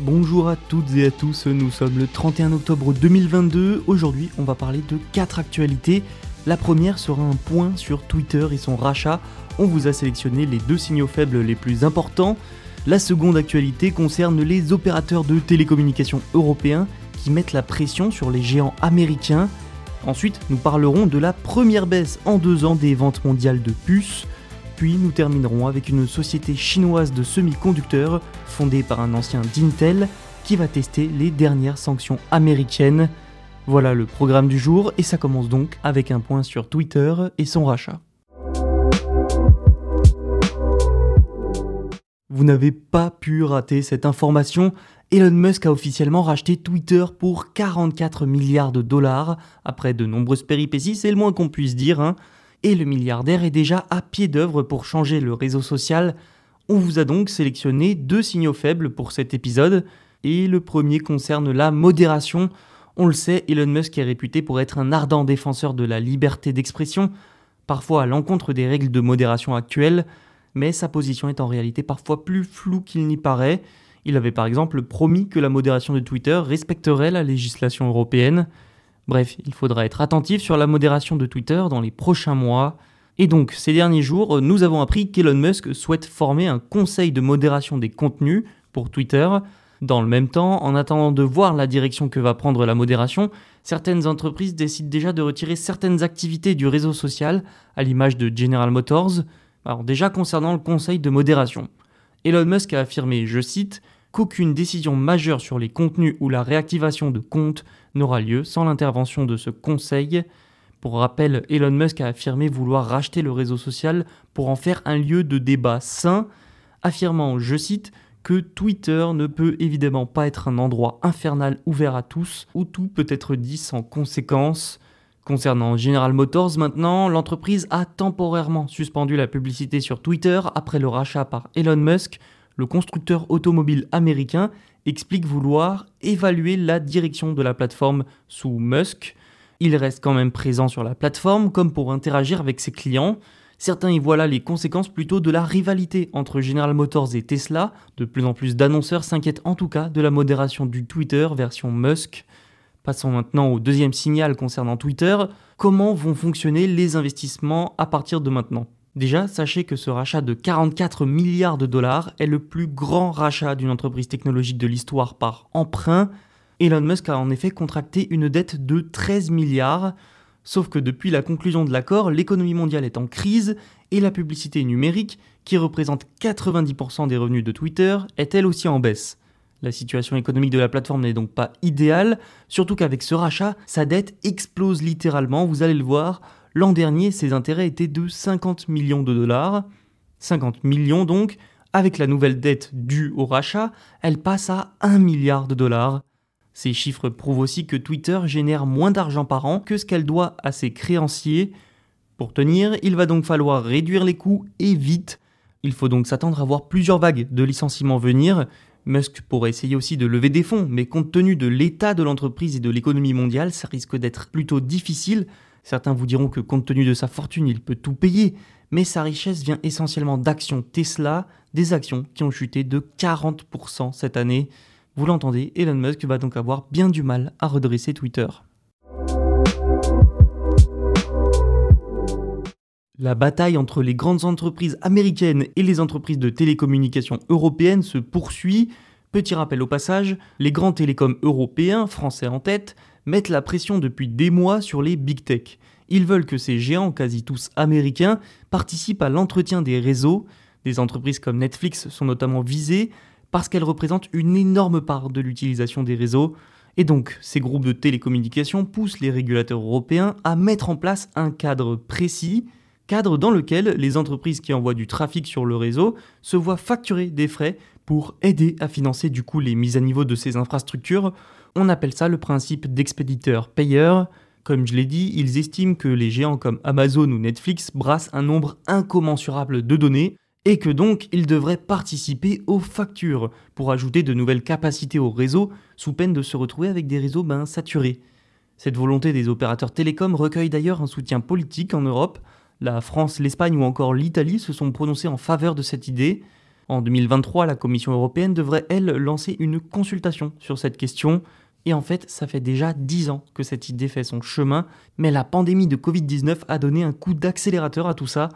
Bonjour à toutes et à tous, nous sommes le 31 octobre 2022. Aujourd'hui, on va parler de 4 actualités. La première sera un point sur Twitter et son rachat. On vous a sélectionné les deux signaux faibles les plus importants. La seconde actualité concerne les opérateurs de télécommunications européens qui mettent la pression sur les géants américains. Ensuite, nous parlerons de la première baisse en deux ans des ventes mondiales de puces. Puis nous terminerons avec une société chinoise de semi-conducteurs fondée par un ancien d'Intel qui va tester les dernières sanctions américaines. Voilà le programme du jour et ça commence donc avec un point sur Twitter et son rachat. Vous n'avez pas pu rater cette information. Elon Musk a officiellement racheté Twitter pour 44 milliards de dollars. Après de nombreuses péripéties, c'est le moins qu'on puisse dire. Hein. Et le milliardaire est déjà à pied d'œuvre pour changer le réseau social. On vous a donc sélectionné deux signaux faibles pour cet épisode. Et le premier concerne la modération. On le sait, Elon Musk est réputé pour être un ardent défenseur de la liberté d'expression, parfois à l'encontre des règles de modération actuelles mais sa position est en réalité parfois plus floue qu'il n'y paraît. Il avait par exemple promis que la modération de Twitter respecterait la législation européenne. Bref, il faudra être attentif sur la modération de Twitter dans les prochains mois. Et donc, ces derniers jours, nous avons appris qu'Elon Musk souhaite former un conseil de modération des contenus pour Twitter. Dans le même temps, en attendant de voir la direction que va prendre la modération, certaines entreprises décident déjà de retirer certaines activités du réseau social, à l'image de General Motors. Alors déjà concernant le conseil de modération, Elon Musk a affirmé, je cite, qu'aucune décision majeure sur les contenus ou la réactivation de comptes n'aura lieu sans l'intervention de ce conseil. Pour rappel, Elon Musk a affirmé vouloir racheter le réseau social pour en faire un lieu de débat sain, affirmant, je cite, que Twitter ne peut évidemment pas être un endroit infernal ouvert à tous où tout peut être dit sans conséquence. Concernant General Motors maintenant, l'entreprise a temporairement suspendu la publicité sur Twitter après le rachat par Elon Musk. Le constructeur automobile américain explique vouloir évaluer la direction de la plateforme sous Musk. Il reste quand même présent sur la plateforme comme pour interagir avec ses clients. Certains y voient là les conséquences plutôt de la rivalité entre General Motors et Tesla. De plus en plus d'annonceurs s'inquiètent en tout cas de la modération du Twitter version Musk. Passons maintenant au deuxième signal concernant Twitter. Comment vont fonctionner les investissements à partir de maintenant? Déjà, sachez que ce rachat de 44 milliards de dollars est le plus grand rachat d'une entreprise technologique de l'histoire par emprunt. Elon Musk a en effet contracté une dette de 13 milliards. Sauf que depuis la conclusion de l'accord, l'économie mondiale est en crise et la publicité numérique, qui représente 90% des revenus de Twitter, est elle aussi en baisse. La situation économique de la plateforme n'est donc pas idéale, surtout qu'avec ce rachat, sa dette explose littéralement, vous allez le voir. L'an dernier, ses intérêts étaient de 50 millions de dollars. 50 millions donc, avec la nouvelle dette due au rachat, elle passe à 1 milliard de dollars. Ces chiffres prouvent aussi que Twitter génère moins d'argent par an que ce qu'elle doit à ses créanciers. Pour tenir, il va donc falloir réduire les coûts et vite. Il faut donc s'attendre à voir plusieurs vagues de licenciements venir, Musk pourrait essayer aussi de lever des fonds, mais compte tenu de l'état de l'entreprise et de l'économie mondiale, ça risque d'être plutôt difficile. Certains vous diront que compte tenu de sa fortune, il peut tout payer, mais sa richesse vient essentiellement d'actions Tesla, des actions qui ont chuté de 40% cette année. Vous l'entendez, Elon Musk va donc avoir bien du mal à redresser Twitter. La bataille entre les grandes entreprises américaines et les entreprises de télécommunications européennes se poursuit. Petit rappel au passage, les grands télécoms européens, français en tête, mettent la pression depuis des mois sur les big tech. Ils veulent que ces géants, quasi tous américains, participent à l'entretien des réseaux. Des entreprises comme Netflix sont notamment visées parce qu'elles représentent une énorme part de l'utilisation des réseaux. Et donc, ces groupes de télécommunications poussent les régulateurs européens à mettre en place un cadre précis cadre dans lequel les entreprises qui envoient du trafic sur le réseau se voient facturer des frais pour aider à financer du coup les mises à niveau de ces infrastructures. On appelle ça le principe d'expéditeur-payeur. Comme je l'ai dit, ils estiment que les géants comme Amazon ou Netflix brassent un nombre incommensurable de données et que donc ils devraient participer aux factures pour ajouter de nouvelles capacités au réseau sous peine de se retrouver avec des réseaux ben, saturés. Cette volonté des opérateurs télécoms recueille d'ailleurs un soutien politique en Europe la France, l'Espagne ou encore l'Italie se sont prononcés en faveur de cette idée. En 2023, la Commission européenne devrait, elle, lancer une consultation sur cette question. Et en fait, ça fait déjà 10 ans que cette idée fait son chemin, mais la pandémie de Covid-19 a donné un coup d'accélérateur à tout ça.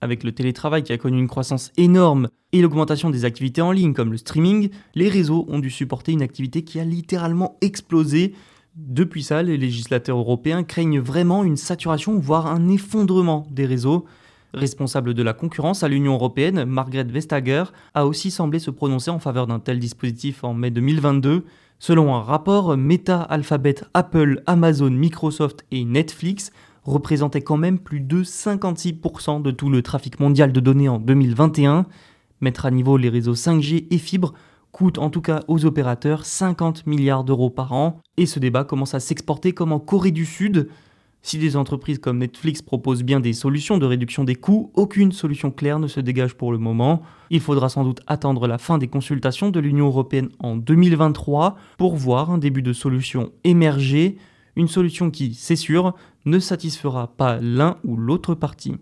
Avec le télétravail qui a connu une croissance énorme et l'augmentation des activités en ligne comme le streaming, les réseaux ont dû supporter une activité qui a littéralement explosé depuis ça, les législateurs européens craignent vraiment une saturation, voire un effondrement des réseaux. Responsable de la concurrence à l'Union européenne, Margrethe Vestager a aussi semblé se prononcer en faveur d'un tel dispositif en mai 2022. Selon un rapport, Meta, Alphabet, Apple, Amazon, Microsoft et Netflix représentaient quand même plus de 56% de tout le trafic mondial de données en 2021. Mettre à niveau les réseaux 5G et fibres coûte en tout cas aux opérateurs 50 milliards d'euros par an, et ce débat commence à s'exporter comme en Corée du Sud. Si des entreprises comme Netflix proposent bien des solutions de réduction des coûts, aucune solution claire ne se dégage pour le moment. Il faudra sans doute attendre la fin des consultations de l'Union européenne en 2023 pour voir un début de solution émerger, une solution qui, c'est sûr, ne satisfera pas l'un ou l'autre parti.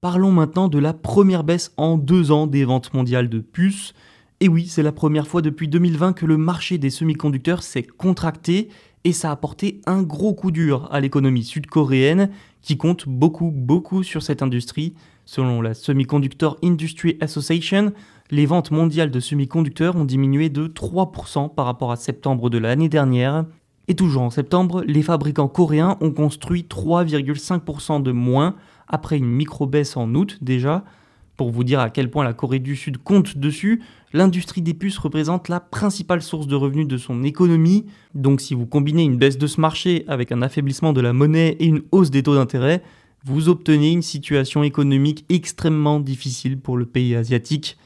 Parlons maintenant de la première baisse en deux ans des ventes mondiales de puces. Et oui, c'est la première fois depuis 2020 que le marché des semi-conducteurs s'est contracté et ça a porté un gros coup dur à l'économie sud-coréenne qui compte beaucoup, beaucoup sur cette industrie. Selon la Semiconductor Industry Association, les ventes mondiales de semi-conducteurs ont diminué de 3% par rapport à septembre de l'année dernière. Et toujours en septembre, les fabricants coréens ont construit 3,5% de moins après une micro-baisse en août déjà. Pour vous dire à quel point la Corée du Sud compte dessus, l'industrie des puces représente la principale source de revenus de son économie. Donc si vous combinez une baisse de ce marché avec un affaiblissement de la monnaie et une hausse des taux d'intérêt, vous obtenez une situation économique extrêmement difficile pour le pays asiatique.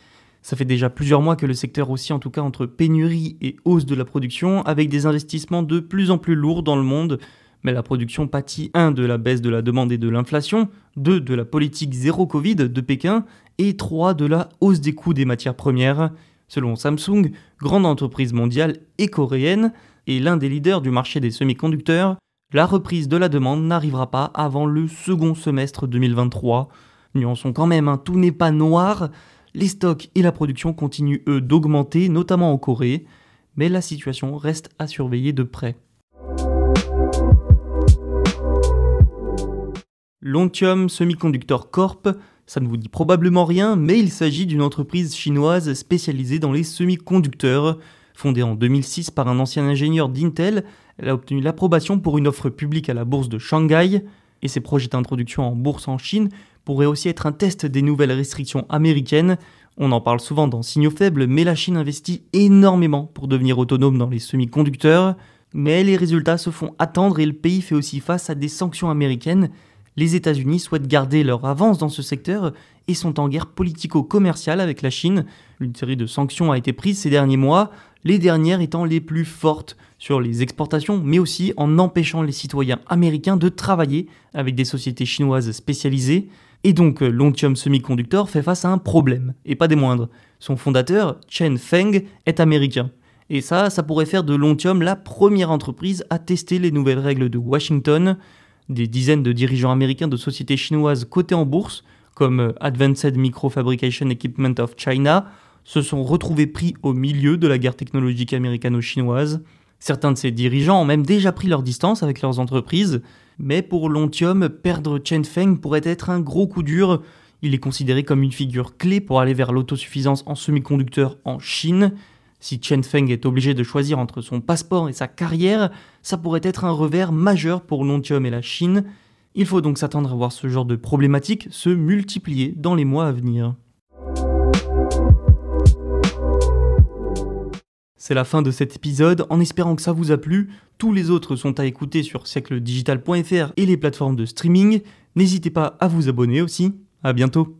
Ça fait déjà plusieurs mois que le secteur aussi, en tout cas entre pénurie et hausse de la production, avec des investissements de plus en plus lourds dans le monde, mais la production pâtit 1 de la baisse de la demande et de l'inflation, 2 de la politique zéro Covid de Pékin et 3 de la hausse des coûts des matières premières. Selon Samsung, grande entreprise mondiale et coréenne, et l'un des leaders du marché des semi-conducteurs, la reprise de la demande n'arrivera pas avant le second semestre 2023. Nuançons quand même, hein, tout n'est pas noir, les stocks et la production continuent eux d'augmenter, notamment en Corée, mais la situation reste à surveiller de près. Lontium Semiconductor Corp, ça ne vous dit probablement rien, mais il s'agit d'une entreprise chinoise spécialisée dans les semi-conducteurs. Fondée en 2006 par un ancien ingénieur d'Intel, elle a obtenu l'approbation pour une offre publique à la bourse de Shanghai, et ses projets d'introduction en bourse en Chine pourraient aussi être un test des nouvelles restrictions américaines. On en parle souvent dans Signaux faibles, mais la Chine investit énormément pour devenir autonome dans les semi-conducteurs. Mais les résultats se font attendre et le pays fait aussi face à des sanctions américaines les États-Unis souhaitent garder leur avance dans ce secteur et sont en guerre politico-commerciale avec la Chine. Une série de sanctions a été prise ces derniers mois, les dernières étant les plus fortes sur les exportations, mais aussi en empêchant les citoyens américains de travailler avec des sociétés chinoises spécialisées. Et donc Lontium Semiconductor fait face à un problème, et pas des moindres. Son fondateur, Chen Feng, est américain. Et ça, ça pourrait faire de Lontium la première entreprise à tester les nouvelles règles de Washington. Des dizaines de dirigeants américains de sociétés chinoises cotées en bourse, comme euh, Advanced Microfabrication Equipment of China, se sont retrouvés pris au milieu de la guerre technologique américano-chinoise. Certains de ces dirigeants ont même déjà pris leur distance avec leurs entreprises, mais pour Lontium, perdre Chen Feng pourrait être un gros coup dur. Il est considéré comme une figure clé pour aller vers l'autosuffisance en semi-conducteurs en Chine. Si Chen Feng est obligé de choisir entre son passeport et sa carrière, ça pourrait être un revers majeur pour Lontium et la Chine. Il faut donc s'attendre à voir ce genre de problématiques se multiplier dans les mois à venir. C'est la fin de cet épisode, en espérant que ça vous a plu. Tous les autres sont à écouter sur siècledigital.fr et les plateformes de streaming. N'hésitez pas à vous abonner aussi. À bientôt.